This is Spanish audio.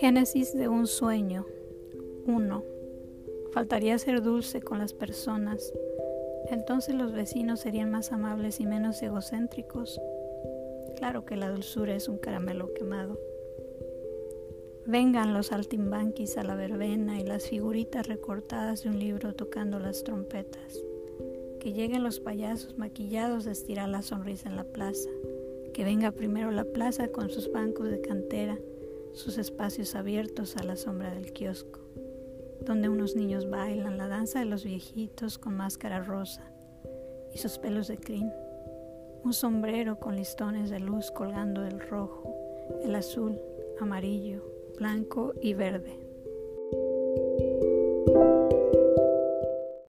Génesis de un sueño 1. Faltaría ser dulce con las personas. Entonces los vecinos serían más amables y menos egocéntricos. Claro que la dulzura es un caramelo quemado. Vengan los altimbanquis a la verbena y las figuritas recortadas de un libro tocando las trompetas. Que lleguen los payasos maquillados a estirar la sonrisa en la plaza. Que venga primero la plaza con sus bancos de cantera sus espacios abiertos a la sombra del kiosco, donde unos niños bailan la danza de los viejitos con máscara rosa y sus pelos de crin, un sombrero con listones de luz colgando del rojo, el azul, amarillo, blanco y verde.